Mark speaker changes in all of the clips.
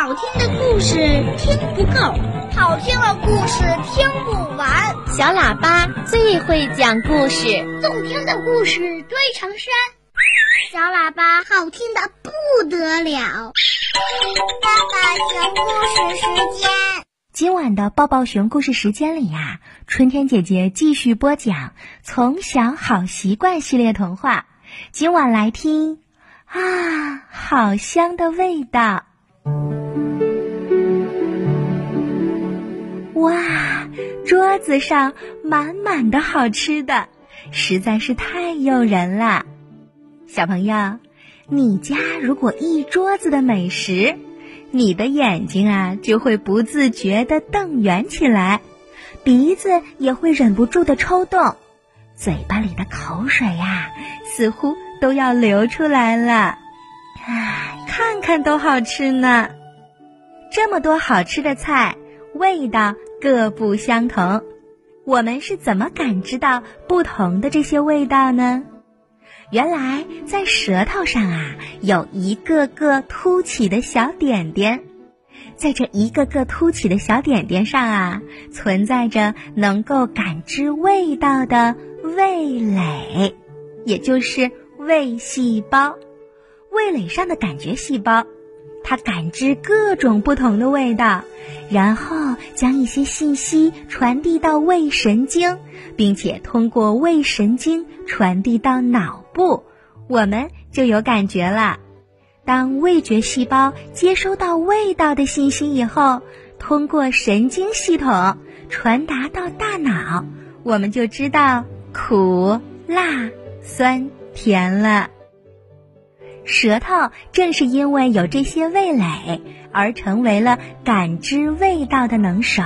Speaker 1: 好听的故事听不够，
Speaker 2: 好听的故事听不完。
Speaker 3: 小喇叭最会讲故事，
Speaker 1: 动听的故事堆成山。
Speaker 2: 小喇叭
Speaker 1: 好听的不得了。
Speaker 2: 爸爸熊故事时间，
Speaker 4: 今晚的抱抱熊故事时间里呀，春天姐姐继续播讲《从小好习惯》系列童话。今晚来听啊，好香的味道！哇，桌子上满满的好吃的，实在是太诱人了。小朋友，你家如果一桌子的美食，你的眼睛啊就会不自觉地瞪圆起来，鼻子也会忍不住的抽动，嘴巴里的口水呀似乎都要流出来了。唉，看看都好吃呢。这么多好吃的菜，味道各不相同，我们是怎么感知到不同的这些味道呢？原来在舌头上啊，有一个个凸起的小点点，在这一个个凸起的小点点上啊，存在着能够感知味道的味蕾，也就是味细胞。味蕾上的感觉细胞，它感知各种不同的味道，然后将一些信息传递到胃神经，并且通过胃神经传递到脑。部，我们就有感觉了。当味觉细胞接收到味道的信息以后，通过神经系统传达到大脑，我们就知道苦、辣、酸、甜了。舌头正是因为有这些味蕾，而成为了感知味道的能手。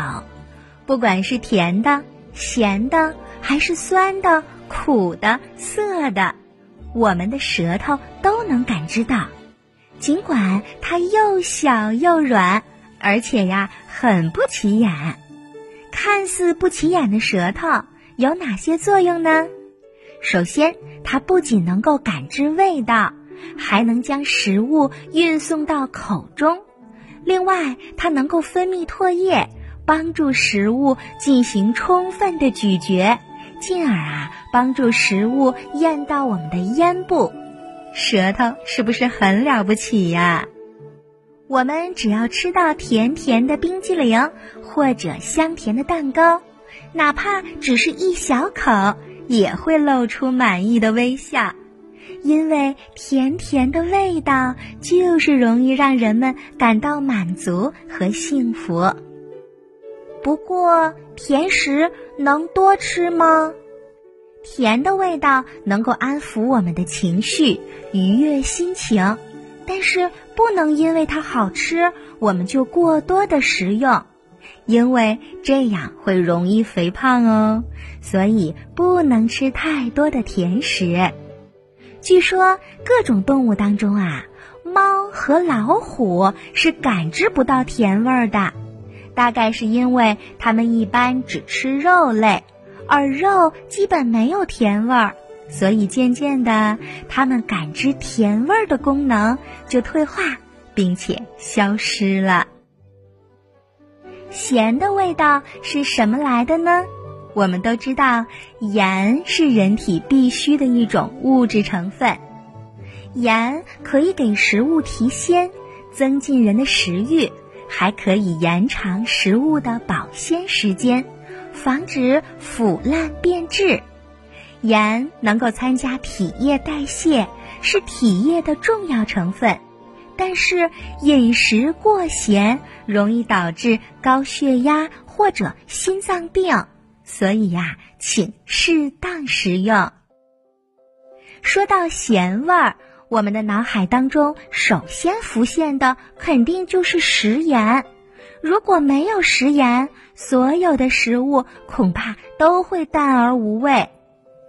Speaker 4: 不管是甜的、咸的，还是酸的、苦的、涩的。我们的舌头都能感知到，尽管它又小又软，而且呀很不起眼。看似不起眼的舌头有哪些作用呢？首先，它不仅能够感知味道，还能将食物运送到口中。另外，它能够分泌唾液，帮助食物进行充分的咀嚼。进而啊，帮助食物咽到我们的咽部，舌头是不是很了不起呀？我们只要吃到甜甜的冰激凌或者香甜的蛋糕，哪怕只是一小口，也会露出满意的微笑，因为甜甜的味道就是容易让人们感到满足和幸福。不过，甜食能多吃吗？甜的味道能够安抚我们的情绪，愉悦心情，但是不能因为它好吃，我们就过多的食用，因为这样会容易肥胖哦。所以不能吃太多的甜食。据说各种动物当中啊，猫和老虎是感知不到甜味儿的。大概是因为它们一般只吃肉类，而肉基本没有甜味儿，所以渐渐的，它们感知甜味儿的功能就退化，并且消失了。咸的味道是什么来的呢？我们都知道，盐是人体必需的一种物质成分，盐可以给食物提鲜，增进人的食欲。还可以延长食物的保鲜时间，防止腐烂变质。盐能够参加体液代谢，是体液的重要成分。但是饮食过咸容易导致高血压或者心脏病，所以呀，请适当食用。说到咸味儿。我们的脑海当中首先浮现的肯定就是食盐，如果没有食盐，所有的食物恐怕都会淡而无味。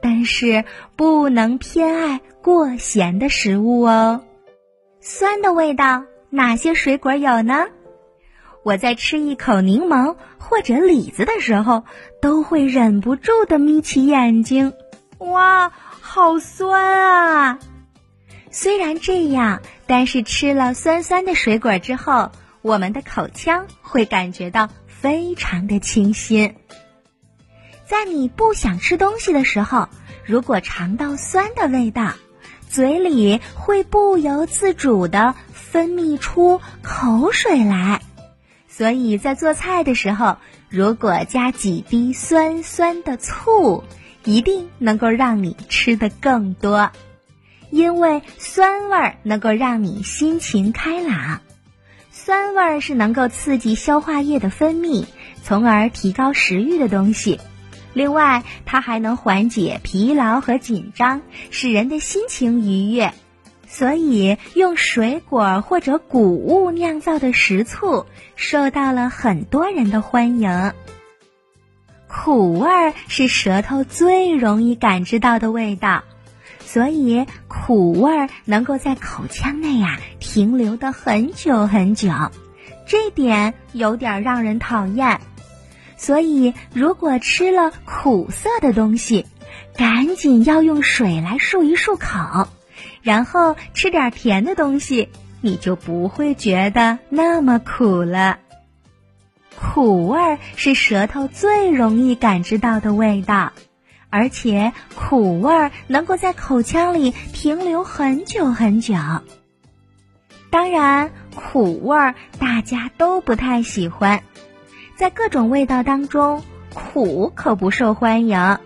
Speaker 4: 但是不能偏爱过咸的食物哦。酸的味道，哪些水果有呢？我在吃一口柠檬或者李子的时候，都会忍不住的眯起眼睛。哇，好酸啊！虽然这样，但是吃了酸酸的水果之后，我们的口腔会感觉到非常的清新。在你不想吃东西的时候，如果尝到酸的味道，嘴里会不由自主的分泌出口水来。所以在做菜的时候，如果加几滴酸酸的醋，一定能够让你吃的更多，因为酸味儿能够让你心情开朗。酸味儿是能够刺激消化液的分泌，从而提高食欲的东西。另外，它还能缓解疲劳和紧张，使人的心情愉悦。所以，用水果或者谷物酿造的食醋受到了很多人的欢迎。苦味儿是舌头最容易感知到的味道，所以苦味儿能够在口腔内呀停留的很久很久，这点有点让人讨厌。所以，如果吃了苦涩的东西，赶紧要用水来漱一漱口，然后吃点甜的东西，你就不会觉得那么苦了。苦味儿是舌头最容易感知到的味道，而且苦味儿能够在口腔里停留很久很久。当然，苦味儿大家都不太喜欢。在各种味道当中，苦可不受欢迎。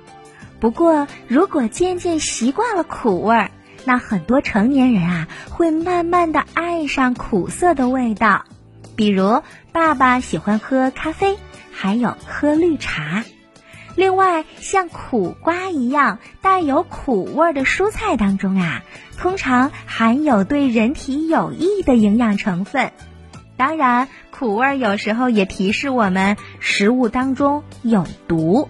Speaker 4: 不过，如果渐渐习惯了苦味儿，那很多成年人啊会慢慢的爱上苦涩的味道。比如，爸爸喜欢喝咖啡，还有喝绿茶。另外，像苦瓜一样带有苦味的蔬菜当中啊，通常含有对人体有益的营养成分。当然，苦味有时候也提示我们食物当中有毒。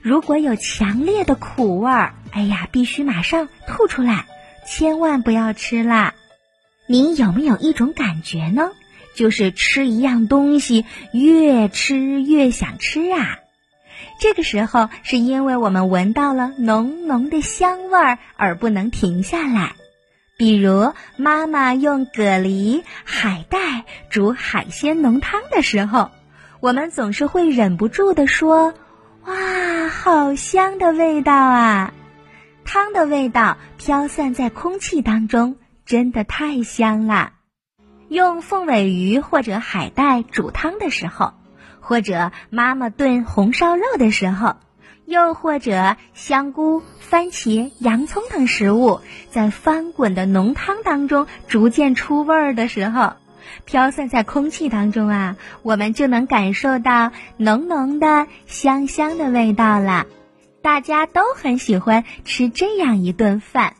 Speaker 4: 如果有强烈的苦味儿，哎呀，必须马上吐出来，千万不要吃啦。你有没有一种感觉呢？就是吃一样东西越吃越想吃啊。这个时候是因为我们闻到了浓浓的香味儿而不能停下来。比如，妈妈用蛤蜊、海带煮海鲜浓汤的时候，我们总是会忍不住地说：“哇，好香的味道啊！”汤的味道飘散在空气当中，真的太香了。用凤尾鱼或者海带煮汤的时候，或者妈妈炖红烧肉的时候。又或者香菇、番茄、洋葱等食物在翻滚的浓汤当中逐渐出味儿的时候，飘散在空气当中啊，我们就能感受到浓浓的香香的味道了。大家都很喜欢吃这样一顿饭。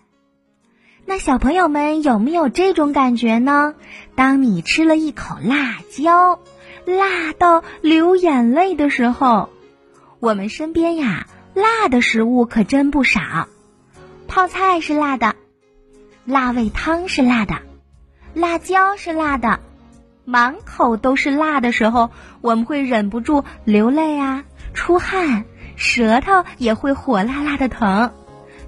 Speaker 4: 那小朋友们有没有这种感觉呢？当你吃了一口辣椒，辣到流眼泪的时候。我们身边呀，辣的食物可真不少。泡菜是辣的，辣味汤是辣的，辣椒是辣的，满口都是辣的时候，我们会忍不住流泪啊，出汗，舌头也会火辣辣的疼。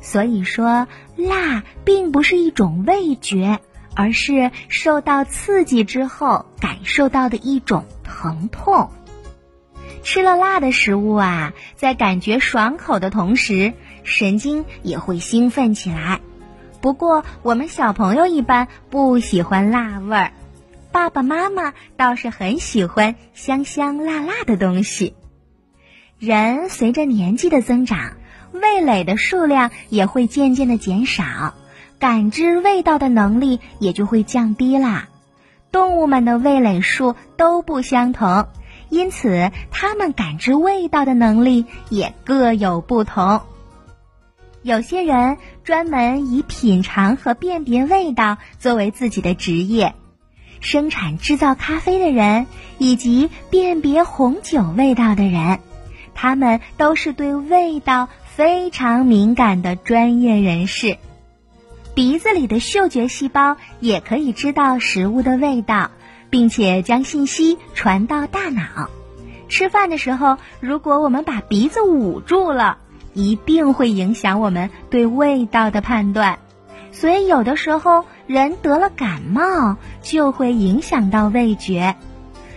Speaker 4: 所以说，辣并不是一种味觉，而是受到刺激之后感受到的一种疼痛。吃了辣的食物啊，在感觉爽口的同时，神经也会兴奋起来。不过，我们小朋友一般不喜欢辣味儿，爸爸妈妈倒是很喜欢香香辣辣的东西。人随着年纪的增长，味蕾的数量也会渐渐的减少，感知味道的能力也就会降低啦。动物们的味蕾数都不相同。因此，它们感知味道的能力也各有不同。有些人专门以品尝和辨别味道作为自己的职业，生产制造咖啡的人以及辨别红酒味道的人，他们都是对味道非常敏感的专业人士。鼻子里的嗅觉细胞也可以知道食物的味道。并且将信息传到大脑。吃饭的时候，如果我们把鼻子捂住了，一定会影响我们对味道的判断。所以，有的时候人得了感冒，就会影响到味觉。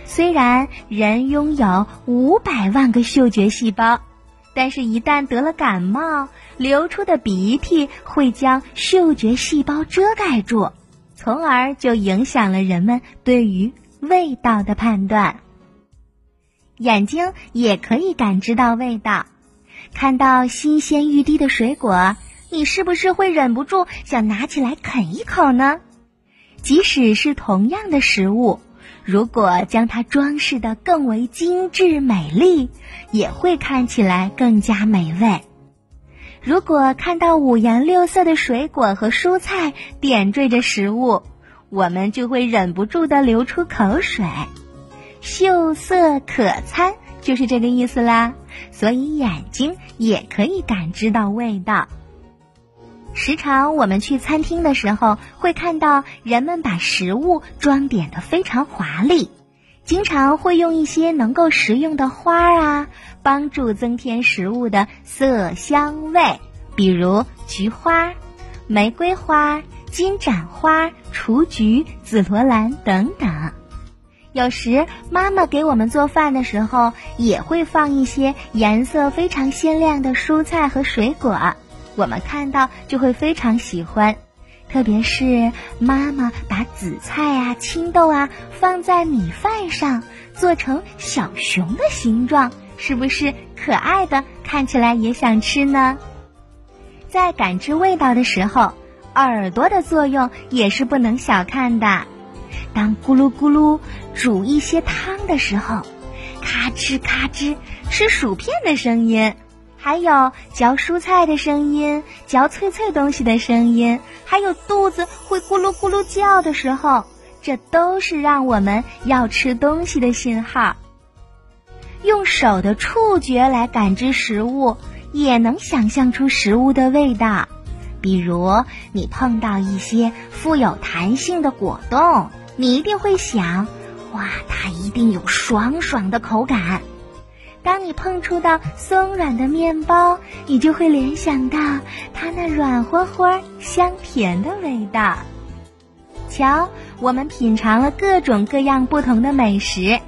Speaker 4: 虽然人拥有五百万个嗅觉细胞，但是，一旦得了感冒，流出的鼻涕会将嗅觉细胞遮盖住，从而就影响了人们对于味道的判断。眼睛也可以感知到味道，看到新鲜欲滴的水果，你是不是会忍不住想拿起来啃一口呢？即使是同样的食物。如果将它装饰的更为精致美丽，也会看起来更加美味。如果看到五颜六色的水果和蔬菜点缀着食物，我们就会忍不住的流出口水。秀色可餐就是这个意思啦。所以眼睛也可以感知到味道。时常我们去餐厅的时候，会看到人们把食物装点的非常华丽，经常会用一些能够食用的花啊，帮助增添食物的色香味，比如菊花、玫瑰花、金盏花、雏菊、紫罗兰等等。有时妈妈给我们做饭的时候，也会放一些颜色非常鲜亮的蔬菜和水果。我们看到就会非常喜欢，特别是妈妈把紫菜啊、青豆啊放在米饭上，做成小熊的形状，是不是可爱的？看起来也想吃呢。在感知味道的时候，耳朵的作用也是不能小看的。当咕噜咕噜煮一些汤的时候，咔吱咔吱吃薯片的声音。还有嚼蔬菜的声音，嚼脆脆东西的声音，还有肚子会咕噜咕噜叫的时候，这都是让我们要吃东西的信号。用手的触觉来感知食物，也能想象出食物的味道。比如，你碰到一些富有弹性的果冻，你一定会想：哇，它一定有爽爽的口感。当你碰触到松软的面包，你就会联想到它那软和和、香甜的味道。瞧，我们品尝了各种各样不同的美食，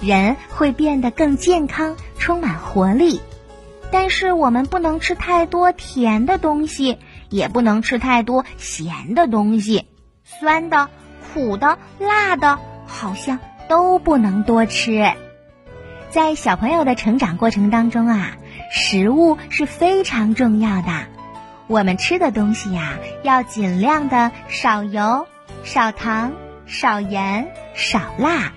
Speaker 4: 人会变得更健康、充满活力。但是我们不能吃太多甜的东西，也不能吃太多咸的东西，酸的、苦的、辣的，好像都不能多吃。在小朋友的成长过程当中啊，食物是非常重要的。我们吃的东西呀，要尽量的少油、少糖、少盐、少辣。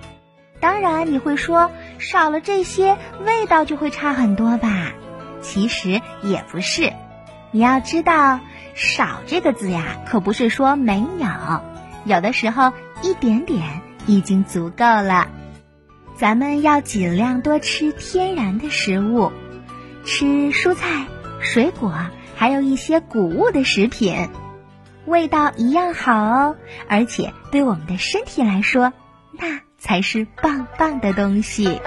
Speaker 4: 当然，你会说少了这些，味道就会差很多吧？其实也不是。你要知道，“少”这个字呀，可不是说没有，有的时候一点点已经足够了。咱们要尽量多吃天然的食物，吃蔬菜、水果，还有一些谷物的食品，味道一样好哦。而且对我们的身体来说，那才是棒棒的东西。